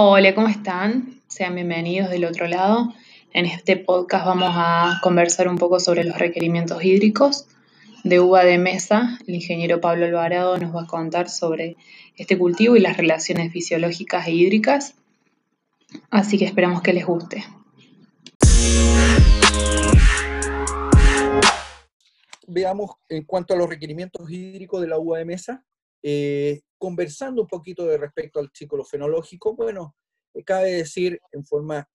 Hola, ¿cómo están? Sean bienvenidos del otro lado. En este podcast vamos a conversar un poco sobre los requerimientos hídricos. De uva de mesa, el ingeniero Pablo Alvarado nos va a contar sobre este cultivo y las relaciones fisiológicas e hídricas. Así que esperamos que les guste. Veamos en cuanto a los requerimientos hídricos de la uva de mesa. Eh, conversando un poquito de respecto al ciclo fenológico, bueno, eh, cabe decir en forma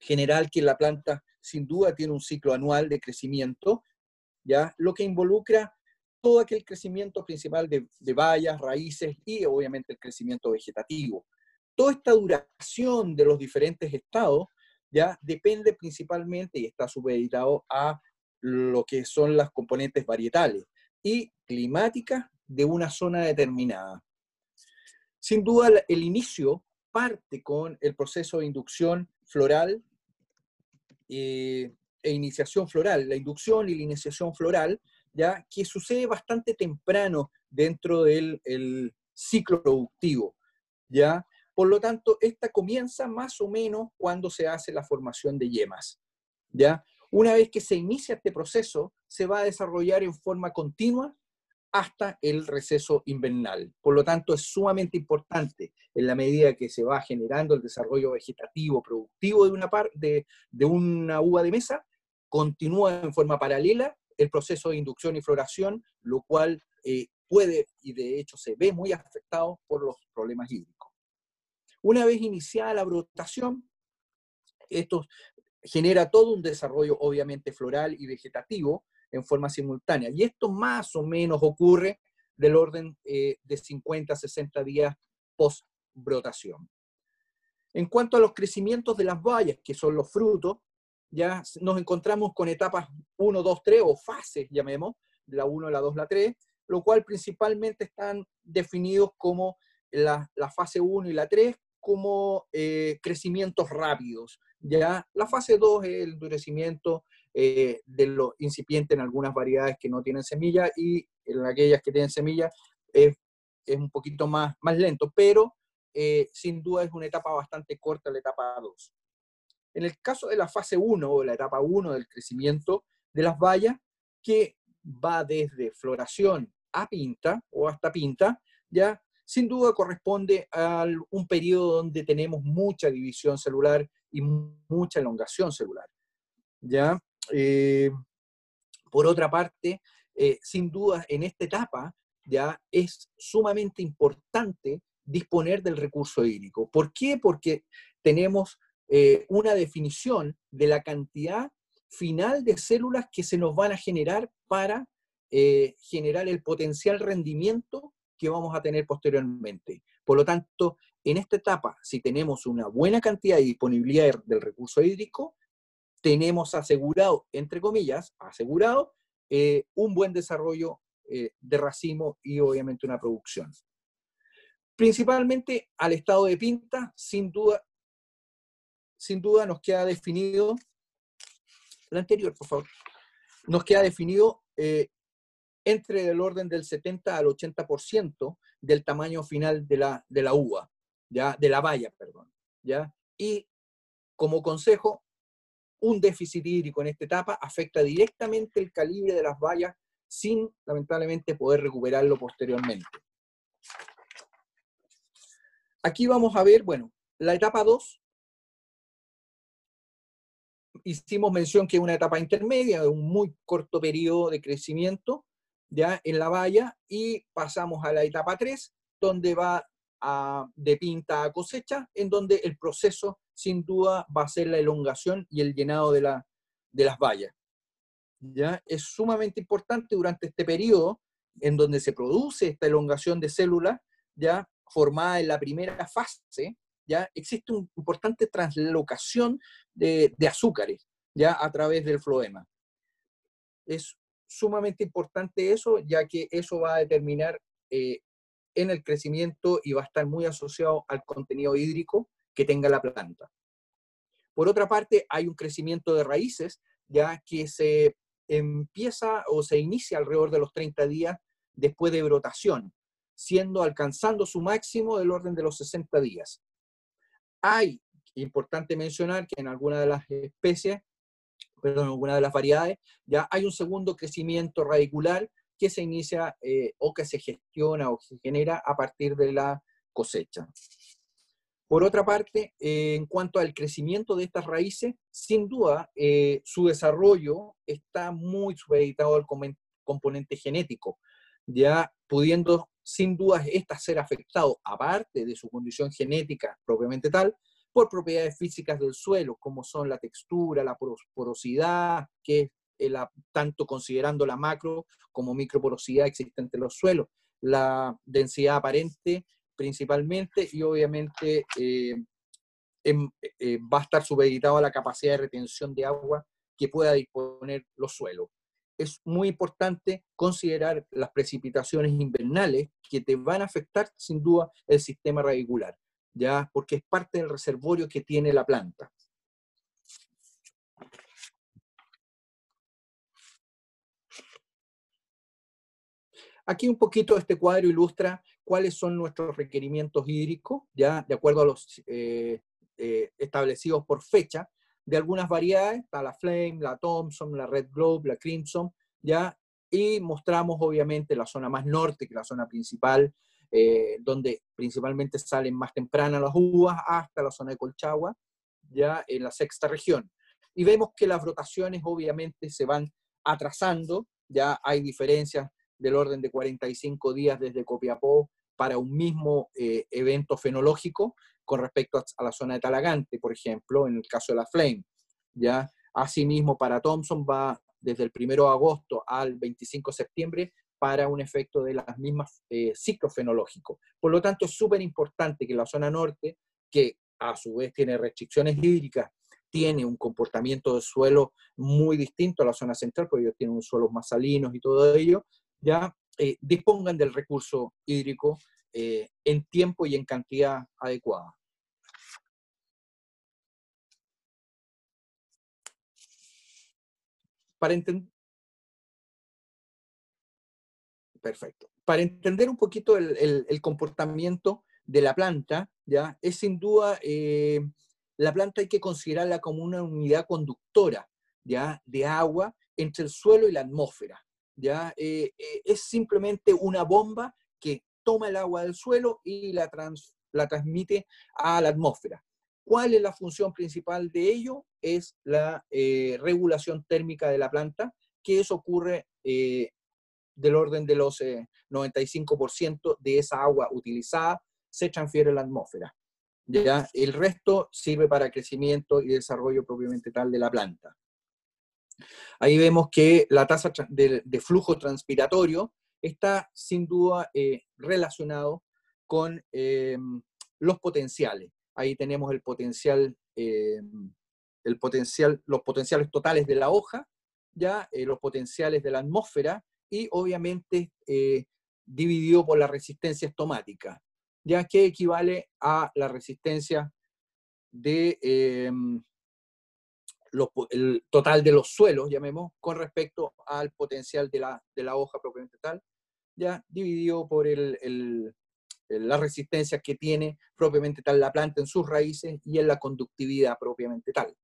general que la planta sin duda tiene un ciclo anual de crecimiento, ¿ya? Lo que involucra todo aquel crecimiento principal de, de vallas, raíces y obviamente el crecimiento vegetativo. Toda esta duración de los diferentes estados ya depende principalmente y está supeditado a lo que son las componentes varietales y climáticas de una zona determinada. Sin duda, el inicio parte con el proceso de inducción floral eh, e iniciación floral. La inducción y la iniciación floral, ya que sucede bastante temprano dentro del ciclo productivo, ya. Por lo tanto, esta comienza más o menos cuando se hace la formación de yemas, ya. Una vez que se inicia este proceso, se va a desarrollar en forma continua hasta el receso invernal. Por lo tanto, es sumamente importante en la medida que se va generando el desarrollo vegetativo productivo de una, par, de, una uva de mesa, continúa en forma paralela el proceso de inducción y floración, lo cual eh, puede y de hecho se ve muy afectado por los problemas hídricos. Una vez iniciada la brotación, esto genera todo un desarrollo obviamente floral y vegetativo, en forma simultánea. Y esto más o menos ocurre del orden eh, de 50 a 60 días post brotación. En cuanto a los crecimientos de las bayas, que son los frutos, ya nos encontramos con etapas 1, 2, 3 o fases, llamemos, la 1, la 2, la 3, lo cual principalmente están definidos como la, fase 1 y la 3 como eh, crecimientos rápidos. Ya la fase 2 es el endurecimiento eh, de lo incipiente en algunas variedades que no tienen semilla y en aquellas que tienen semilla es, es un poquito más, más lento, pero eh, sin duda es una etapa bastante corta la etapa 2. En el caso de la fase 1 o la etapa 1 del crecimiento de las bayas, que va desde floración a pinta o hasta pinta, ya sin duda corresponde a un periodo donde tenemos mucha división celular y mucha elongación celular. ¿ya? Eh, por otra parte, eh, sin duda, en esta etapa ya es sumamente importante disponer del recurso hídrico. ¿Por qué? Porque tenemos eh, una definición de la cantidad final de células que se nos van a generar para generar el potencial rendimiento que vamos a tener posteriormente. Por lo tanto, en esta etapa, si tenemos una buena cantidad de disponibilidad del recurso hídrico, tenemos asegurado, entre comillas, asegurado eh, un buen desarrollo eh, de racimo y obviamente una producción. Principalmente al estado de pinta, sin duda, sin duda nos queda definido, la anterior, por favor, nos queda definido eh, entre el orden del 70 al 80% del tamaño final de la, de la uva, ¿ya? de la valla, perdón. ¿ya? Y como consejo, un déficit hídrico en esta etapa afecta directamente el calibre de las vallas sin, lamentablemente, poder recuperarlo posteriormente. Aquí vamos a ver, bueno, la etapa 2. Hicimos mención que es una etapa intermedia, de un muy corto periodo de crecimiento ya en la valla, y pasamos a la etapa 3, donde va de pinta a cosecha, en donde el proceso sin duda va a ser la elongación y el llenado de, la, de las vallas. ¿ya? Es sumamente importante durante este periodo en donde se produce esta elongación de células, ya formada en la primera fase, ya existe una importante translocación de, azúcares ya a través del floema. Es sumamente importante eso, ya que eso va a determinar eh, en el crecimiento y va a estar muy asociado al contenido hídrico que tenga la planta. Por otra parte, hay un crecimiento de raíces, ya que se empieza o se inicia alrededor de los 30 días después de brotación, siendo alcanzando su máximo del orden de los 60 días. Hay, importante mencionar que en algunas de las especies, perdón, en algunas de las variedades, ya hay un segundo crecimiento radicular que se inicia eh, o que se gestiona o se genera a partir de la cosecha. Por otra parte, eh, en cuanto al crecimiento de estas raíces, sin duda eh, su desarrollo está muy supeditado al componente genético, ya pudiendo sin duda estas ser afectado, aparte de su condición genética propiamente tal, por propiedades físicas del suelo, como son la textura, la porosidad, que es tanto considerando la macro como microporosidad existente en los suelos, la densidad aparente principalmente y obviamente eh, em, eh, va a estar supeditado a la capacidad de retención de agua que pueda disponer los suelos. Es muy importante considerar las precipitaciones invernales que te van a afectar sin duda el sistema radicular, ya porque es parte del reservorio que tiene la planta. Aquí un poquito este cuadro ilustra cuáles son nuestros requerimientos hídricos, ya de acuerdo a los eh, eh, establecidos por fecha, de algunas variedades, está la Flame, la Thompson, la Red Globe, la Crimson, ya, y mostramos obviamente la zona más norte, que es la zona principal, eh, donde principalmente salen más tempranas las uvas, hasta la zona de Colchagua, ya en la sexta región. Y vemos que las rotaciones obviamente se van atrasando, ya hay diferencias del orden de 45 días desde Copiapó para un mismo eh, evento fenológico con respecto a, la zona de Talagante, por ejemplo, en el caso de la Flame. ¿ya? Asimismo, para Thompson va desde el 1 de agosto al 25 de septiembre para un efecto de las mismas eh, ciclos fenológicos. Por lo tanto, es súper importante que la zona norte, que a su vez tiene restricciones hídricas, tiene un comportamiento de suelo muy distinto a la zona central, porque ellos tienen suelos más salinos y todo ello, ya eh, dispongan del recurso hídrico eh, en tiempo y en cantidad adecuada. Para. Perfecto. Para entender un poquito el, comportamiento de la planta, ¿ya? es sin duda, eh, la planta hay que considerarla como una unidad conductora ¿ya? de agua entre el suelo y la atmósfera. ¿Ya? Eh, eh, es simplemente una bomba que toma el agua del suelo y la, la transmite a la atmósfera. ¿Cuál es la función principal de ello? Es la eh, regulación térmica de la planta, que eso ocurre del orden de los 95% de esa agua utilizada se transfiere a la atmósfera. ¿ya? El resto sirve para crecimiento y desarrollo propiamente tal de la planta. Ahí vemos que la tasa de, flujo transpiratorio está sin duda eh, relacionado con em, los potenciales. Ahí tenemos el potencial, em, el potencial, los potenciales totales de la hoja, ya eh, los potenciales de la atmósfera y obviamente eh, dividido por la resistencia estomática, ya que equivale a la resistencia de, em, el total de los suelos, llamemos, con respecto al potencial de la, de la hoja propiamente tal, ya dividido por el, la resistencia que tiene propiamente tal la planta en sus raíces y en la conductividad propiamente tal.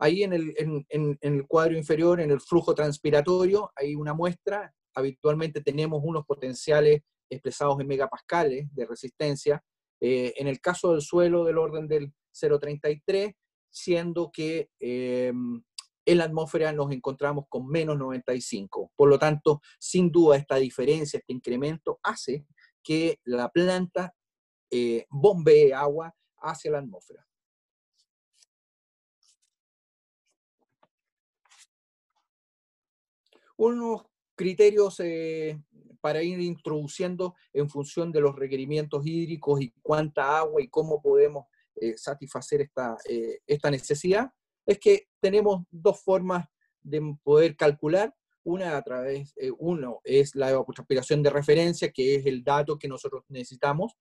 Ahí en el, en, en, el cuadro inferior, en el flujo transpiratorio, hay una muestra. Habitualmente tenemos unos potenciales expresados en megapascales de resistencia. Eh, en el caso del suelo, del orden del 0,33, siendo que em, en la atmósfera nos encontramos con menos 95. Por lo tanto, sin duda esta diferencia, este incremento hace que la planta eh, bombee agua hacia la atmósfera. Unos criterios eh, para ir introduciendo en función de los requerimientos hídricos y cuánta agua y cómo podemos eh, satisfacer esta, eh, esta necesidad, es que tenemos dos formas de poder calcular. Una a través, eh, uno es la evapotranspiración de referencia, que es el dato que nosotros necesitamos,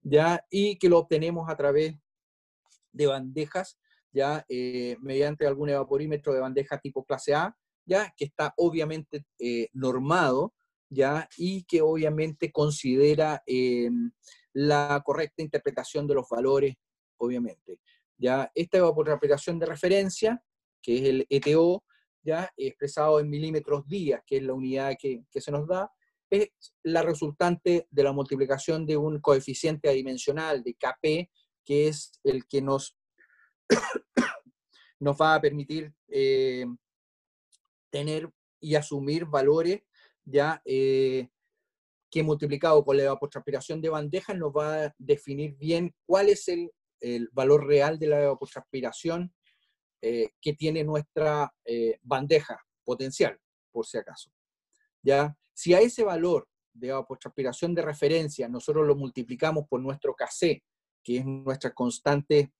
ya, y que lo obtenemos a través de bandejas, ya, mediante algún evaporímetro de bandeja tipo clase A, ya, que está obviamente normado, ya, y que obviamente considera la correcta interpretación de los valores obviamente. Ya esta evapotranspiración de referencia, que es el ETO, ya expresado en milímetros días, que es la unidad que, se nos da, es la resultante de la multiplicación de un coeficiente adimensional de KP, que es el que nos, nos va a permitir eh, tener y asumir valores ya eh, que multiplicado con la evapotranspiración de bandejas nos va a definir bien cuál es el, valor real de la evapotranspiración eh, que tiene nuestra bandeja potencial, por si acaso. ¿Ya? Si a ese valor de evapotranspiración de referencia nosotros lo multiplicamos por nuestro KC, que es nuestra constante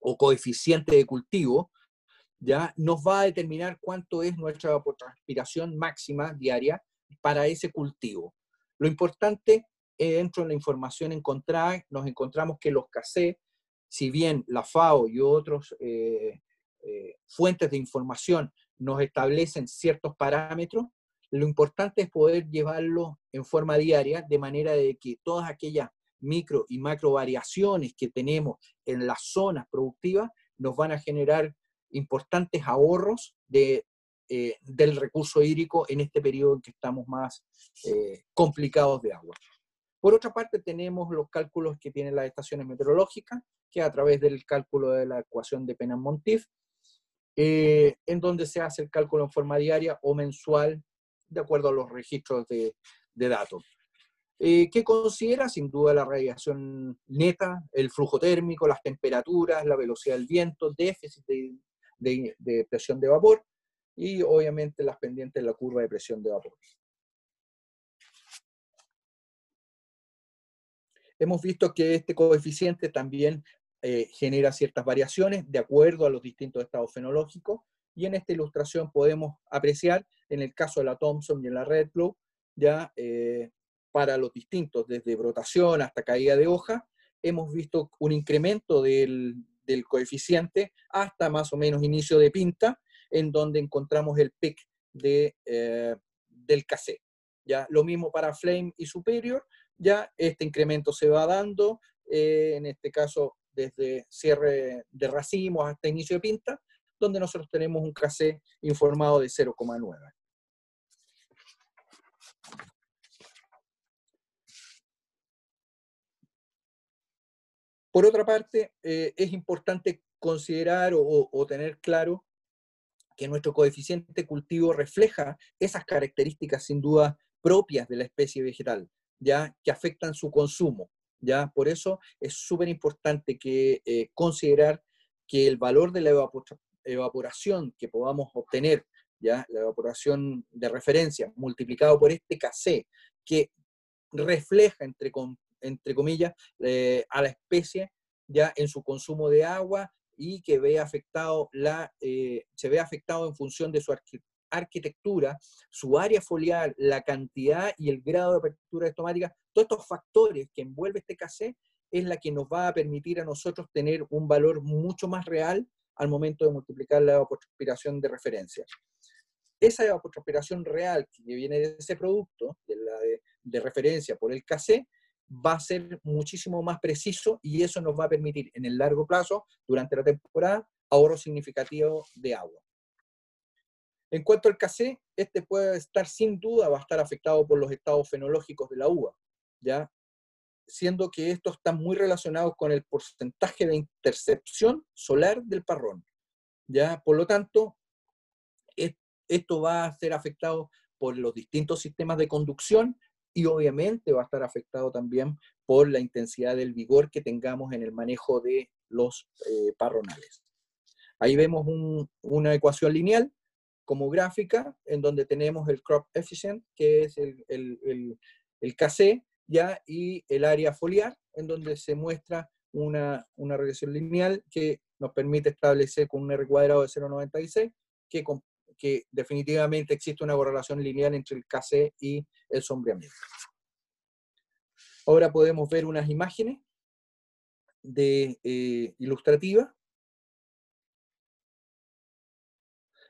o coeficiente de cultivo, ya nos va a determinar cuánto es nuestra evapotranspiración máxima diaria para ese cultivo. Lo importante dentro de la información encontrada, nos encontramos que los KC, si bien la FAO y otras eh, eh, fuentes de información nos establecen ciertos parámetros, lo importante es poder llevarlo en forma diaria, de manera de que todas aquellas micro y macro variaciones que tenemos en las zonas productivas nos van a generar importantes ahorros de, eh, del recurso hídrico en este periodo en que estamos más complicados de agua. Por otra parte, tenemos los cálculos que tienen las estaciones meteorológicas, que a través del cálculo de la ecuación de Penan-Montif, eh, en donde se hace el cálculo en forma diaria o mensual de acuerdo a los registros de, datos. Eh, ¿Qué considera? Sin duda la radiación neta, el flujo térmico, las temperaturas, la velocidad del viento, déficit de, presión de vapor y obviamente las pendientes de la curva de presión de vapor. Hemos visto que este coeficiente también eh, genera ciertas variaciones de acuerdo a los distintos estados fenológicos y en esta ilustración podemos apreciar, en el caso de la Thomson y en la Redflow, ya eh, para los distintos, desde brotación hasta caída de hoja, hemos visto un incremento del, coeficiente hasta más o menos inicio de pinta, en donde encontramos el pic de, eh, del cassette. ¿ya? Lo mismo para Flame y Superior, ya este incremento se va dando, eh, en este caso desde cierre de racimos hasta inicio de pinta, donde nosotros tenemos un KC informado de 0,9. Por otra parte, eh, es importante considerar o, tener claro que nuestro coeficiente cultivo refleja esas características sin duda propias de la especie vegetal, ya que afectan su consumo. Ya por eso es súper importante que eh, considerar que el valor de la evaporación que podamos obtener, ya la evaporación de referencia multiplicado por este KC, que refleja, entre, entre comillas, eh, a la especie ya en su consumo de agua y que ve afectado la, eh, se ve afectado en función de su arquitectura, su área foliar, la cantidad y el grado de apertura estomática, todos estos factores que envuelve este KC es la que nos va a permitir a nosotros tener un valor mucho más real al momento de multiplicar la evapotranspiración de referencia. Esa evapotranspiración real que viene de ese producto, de, la de, referencia por el KC, va a ser muchísimo más preciso y eso nos va a permitir en el largo plazo, durante la temporada, ahorro significativo de agua. En cuanto al KC, este puede estar sin duda, va a estar afectado por los estados fenológicos de la uva, ¿ya? siendo que estos están muy relacionados con el porcentaje de intercepción solar del parrón. ¿ya? Por lo tanto, esto va a ser afectado por los distintos sistemas de conducción y obviamente va a estar afectado también por la intensidad del vigor que tengamos en el manejo de los eh, parronales. Ahí vemos una ecuación lineal como gráfica en donde tenemos el crop efficient, que es el, el, el KC, ¿ya? y el área foliar, en donde se muestra una, una regresión lineal que nos permite establecer con un R cuadrado de 0,96 que, que definitivamente existe una correlación lineal entre el KC y el sombreamiento. Ahora podemos ver unas imágenes de, eh, ilustrativas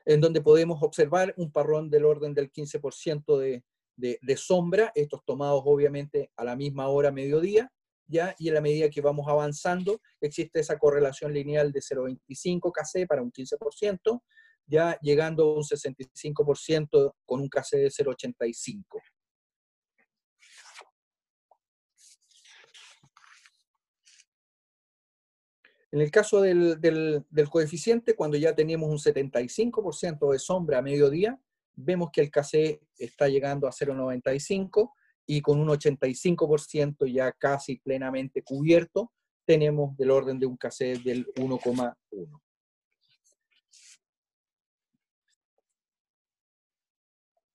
en donde podemos observar un parrón del orden del 15% de, de, sombra, estos tomados obviamente a la misma hora, mediodía, ¿ya? Y en la medida que vamos avanzando, existe esa correlación lineal de 0,25 KC para un 15%, ya llegando a un 65% con un KC de 0,85. En el caso del, coeficiente, cuando ya tenemos un 75% de sombra a mediodía, vemos que el KC está llegando a 0,95 y con un 85% ya casi plenamente cubierto, tenemos del orden de un KC del 1,1.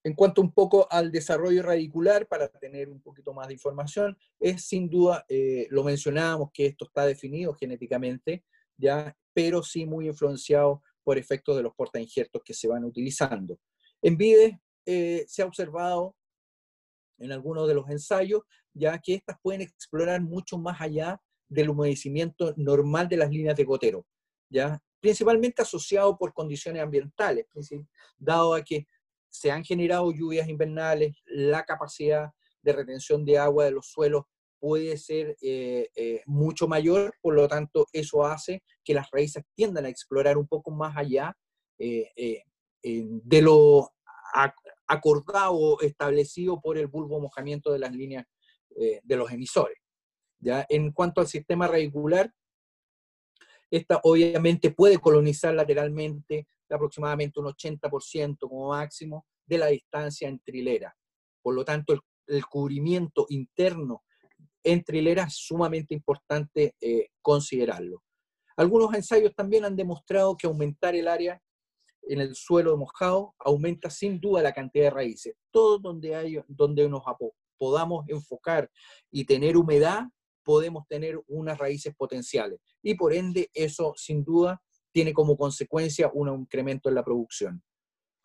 En cuanto un poco al desarrollo radicular, para tener un poquito más de información, es sin duda, eh, lo mencionábamos que esto está definido genéticamente, ya, pero sí muy influenciado por efectos de los portainjertos que se van utilizando. En VIDE eh, se ha observado en algunos de los ensayos, ya que estas pueden explorar mucho más allá del humedecimiento normal de las líneas de gotero, ya principalmente asociado por condiciones ambientales, dado a que se han generado lluvias invernales, la capacidad de retención de agua de los suelos puede ser eh, eh, mucho mayor, por lo tanto eso hace que las raíces tiendan a explorar un poco más allá eh, de lo acordado o establecido por el bulbo mojamiento de las líneas de los emisores. ¿ya? En cuanto al sistema radicular, esta obviamente puede colonizar lateralmente de aproximadamente un 80% como máximo de la distancia entre hileras. Por lo tanto, el, cubrimiento interno entre hileras es sumamente importante eh, considerarlo. Algunos ensayos también han demostrado que aumentar el área en el suelo mojado aumenta sin duda la cantidad de raíces. Todo donde, hay, donde nos podamos enfocar y tener humedad, podemos tener unas raíces potenciales. Y por ende, eso sin duda tiene como consecuencia un incremento en la producción.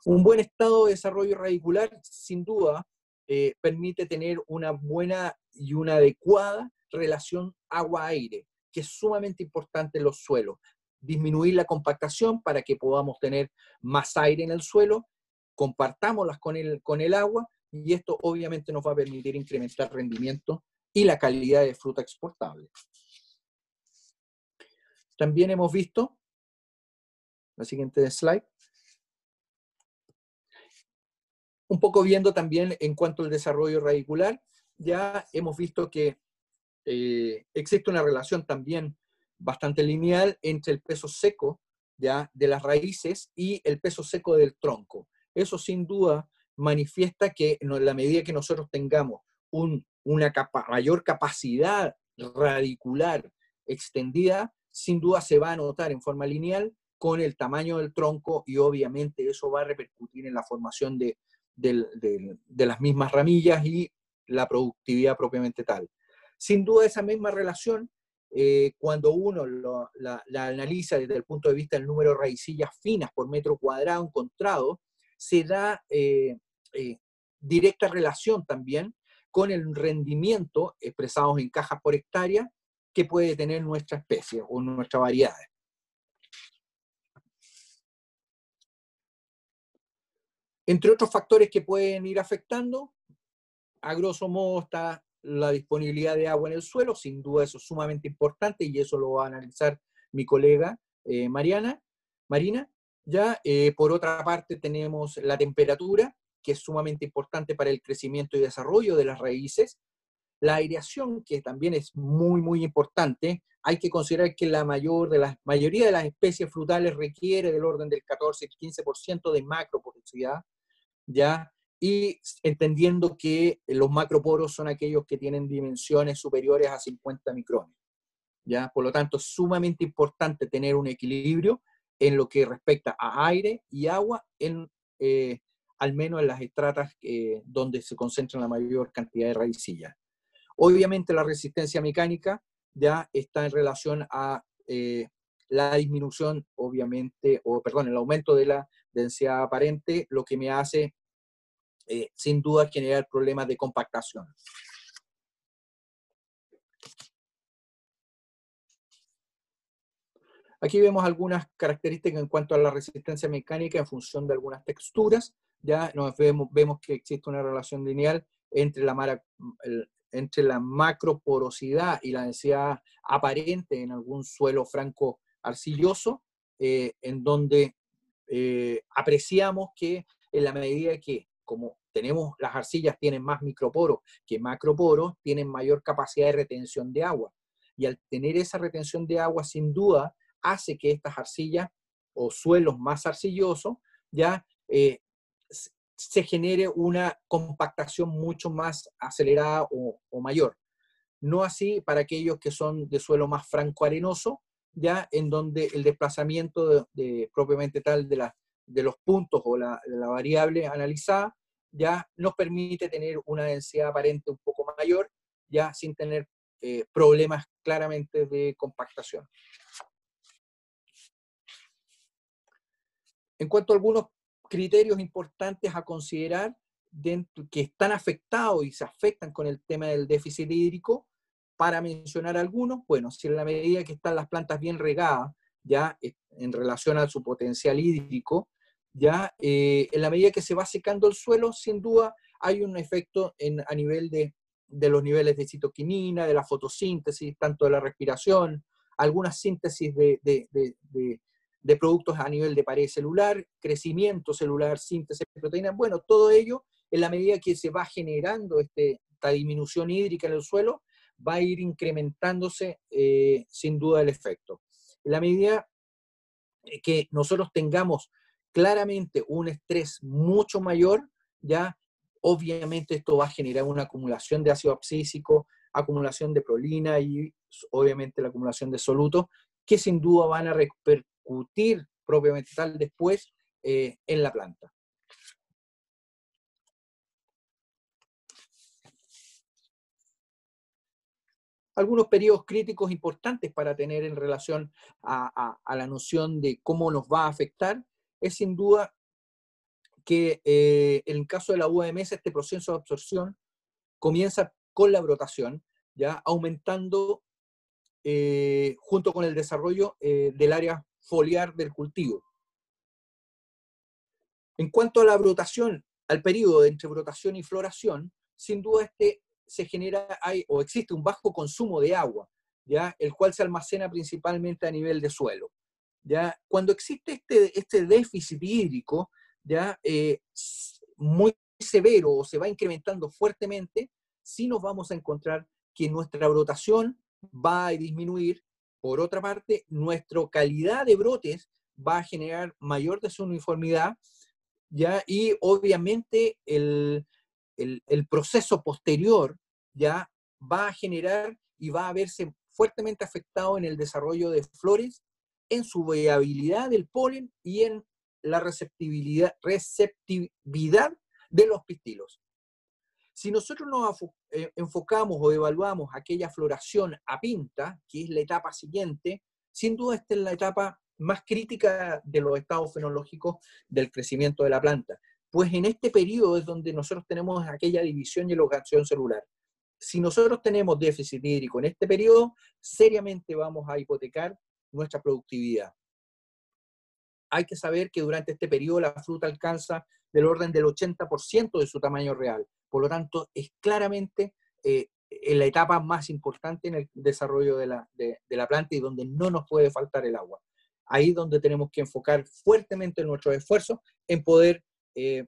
Un buen estado de desarrollo radicular, sin duda, eh, permite tener una buena y una adecuada relación agua-aire, que es sumamente importante en los suelos. Disminuir la compactación para que podamos tener más aire en el suelo, compartámoslas con el, con el agua y esto obviamente nos va a permitir incrementar rendimiento y la calidad de fruta exportable. También hemos visto la siguiente slide. Un poco viendo también en cuanto al desarrollo radicular, ya hemos visto que eh, existe una relación también bastante lineal entre el peso seco ya de las raíces y el peso seco del tronco. Eso sin duda manifiesta que en la medida que nosotros tengamos una mayor capacidad radicular extendida, sin duda se va a notar en forma lineal con el tamaño del tronco y obviamente eso va a repercutir en la formación de, las mismas ramillas y la productividad propiamente tal. Sin duda esa misma relación, eh, cuando uno la, analiza desde el punto de vista del número de raicillas finas por metro cuadrado encontrado, se da eh, eh, directa relación también con el rendimiento expresados en cajas por hectárea que puede tener nuestra especie o nuestra variedad. Entre otros factores que pueden ir afectando, a grosso modo está la disponibilidad de agua en el suelo, sin duda eso es sumamente importante y eso lo va a analizar mi colega eh, Mariana, Marina. Ya, eh, por otra parte tenemos la temperatura, que es sumamente importante para el crecimiento y desarrollo de las raíces. La aireación, que también es muy, muy importante. Hay que considerar que la mayor de las, mayoría de las especies frutales requiere del orden del 14-15% de macroporosidad, ¿ya? Y entendiendo que los macroporos son aquellos que tienen dimensiones superiores a 50 micrones, ¿ya? Por lo tanto, es sumamente importante tener un equilibrio en lo que respecta a aire y agua, en, eh, al menos en las estratas eh, donde se concentra la mayor cantidad de raicillas. Obviamente la resistencia mecánica ya está en relación a eh, la disminución, obviamente, o perdón, el aumento de la densidad aparente, lo que me hace eh, sin duda generar problemas de compactación. Aquí vemos algunas características en cuanto a la resistencia mecánica en función de algunas texturas. Ya vemos que existe una relación lineal entre la, entre la macroporosidad y la densidad aparente en algún suelo franco arcilloso, eh, en donde eh, apreciamos que en la medida que, como tenemos, las arcillas tienen más microporos que macroporos, tienen mayor capacidad de retención de agua. Y al tener esa retención de agua, sin duda, hace que estas arcillas o suelos más arcillosos ya eh, se genere una compactación mucho más acelerada o, mayor. No así para aquellos que son de suelo más franco-arenoso, ya en donde el desplazamiento de, propiamente tal de, la, de los puntos o la, variable analizada ya nos permite tener una densidad aparente un poco mayor, ya sin tener eh, problemas claramente de compactación. En cuanto a algunos criterios importantes a considerar dentro, que están afectados y se afectan con el tema del déficit hídrico, para mencionar algunos, bueno, si en la medida que están las plantas bien regadas, ya eh, en relación a su potencial hídrico, ya eh, en la medida que se va secando el suelo, sin duda hay un efecto en, a nivel de, de los niveles de citoquinina, de la fotosíntesis, tanto de la respiración, algunas síntesis de, de, productos a nivel de pared celular, crecimiento celular, síntesis de proteínas, bueno, todo ello, en la medida que se va generando este, esta disminución hídrica en el suelo, va a ir incrementándose eh, sin duda el efecto. En la medida que nosotros tengamos claramente un estrés mucho mayor, ya obviamente esto va a generar una acumulación de ácido abscísico, acumulación de prolina y obviamente la acumulación de soluto, que sin duda van a repercutir propiamente tal después eh, en la planta. Algunos periodos críticos importantes para tener en relación a, la noción de cómo nos va a afectar es sin duda que eh, en el caso de la UMS este proceso de absorción comienza con la brotación, ya aumentando eh, junto con el desarrollo del área foliar del cultivo. En cuanto a la brotación, al periodo entre brotación y floración, sin duda este se genera hay, o existe un bajo consumo de agua, ¿ya? el cual se almacena principalmente a nivel de suelo. ¿Ya? Cuando existe este, este déficit hídrico ¿ya? Eh, muy severo o se va incrementando fuertemente, sí nos vamos a encontrar que nuestra brotación va a disminuir por otra parte, nuestra calidad de brotes va a generar mayor desuniformidad, ¿ya? Y obviamente el, proceso posterior ya va a generar y va a verse fuertemente afectado en el desarrollo de flores, en su viabilidad del polen y en la receptibilidad, receptividad de los pistilos. Si nosotros nos eh, enfocamos o evaluamos aquella floración a pinta, que es la etapa siguiente, sin duda esta es la etapa más crítica de los estados fenológicos del crecimiento de la planta. Pues en este periodo es donde nosotros tenemos aquella división y elongación celular. Si nosotros tenemos déficit hídrico en este periodo, seriamente vamos a hipotecar nuestra productividad. Hay que saber que durante este periodo la fruta alcanza del orden del 80% de su tamaño real. Por lo tanto, es claramente eh, en la etapa más importante en el desarrollo de la, planta y donde no nos puede faltar el agua. Ahí es donde tenemos que enfocar fuertemente nuestros esfuerzos en poder eh,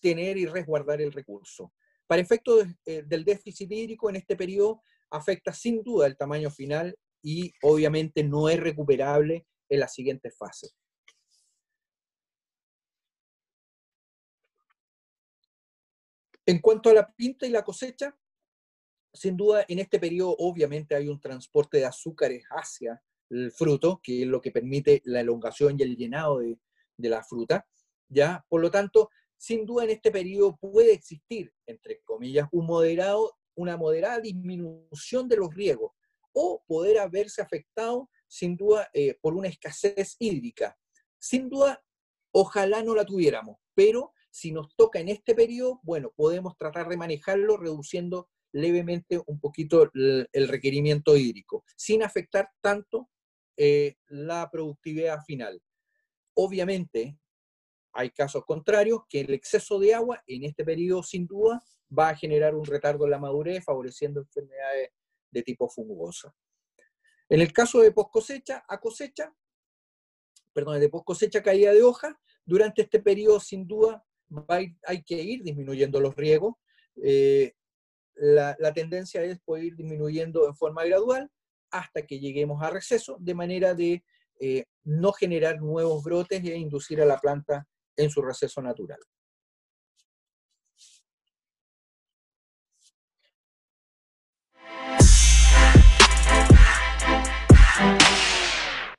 tener y resguardar el recurso. Para efectos eh, del déficit hídrico en este periodo afecta sin duda el tamaño final y obviamente no es recuperable en la siguiente fase. En cuanto a la pinta y la cosecha, sin duda en este periodo obviamente hay un transporte de azúcares hacia el fruto, que es lo que permite la elongación y el llenado de, la fruta. ¿ya? Por lo tanto, sin duda en este periodo puede existir, entre comillas, un moderado, una moderada disminución de los riegos o poder haberse afectado sin duda eh, por una escasez hídrica. Sin duda, ojalá no la tuviéramos, pero si nos toca en este periodo, bueno, podemos tratar de manejarlo reduciendo levemente un poquito el, requerimiento hídrico, sin afectar tanto eh, la productividad final. Obviamente, hay casos contrarios que el exceso de agua en este periodo sin duda va a generar un retardo en la madurez, favoreciendo enfermedades de tipo fungoso. En el caso de post cosecha a cosecha, perdón, de post cosecha caída de hoja, durante este periodo sin duda hay que ir disminuyendo los riegos. Eh, la, tendencia es poder ir disminuyendo en forma gradual hasta que lleguemos a receso, de manera de eh, no generar nuevos brotes e inducir a la planta en su receso natural. Yeah.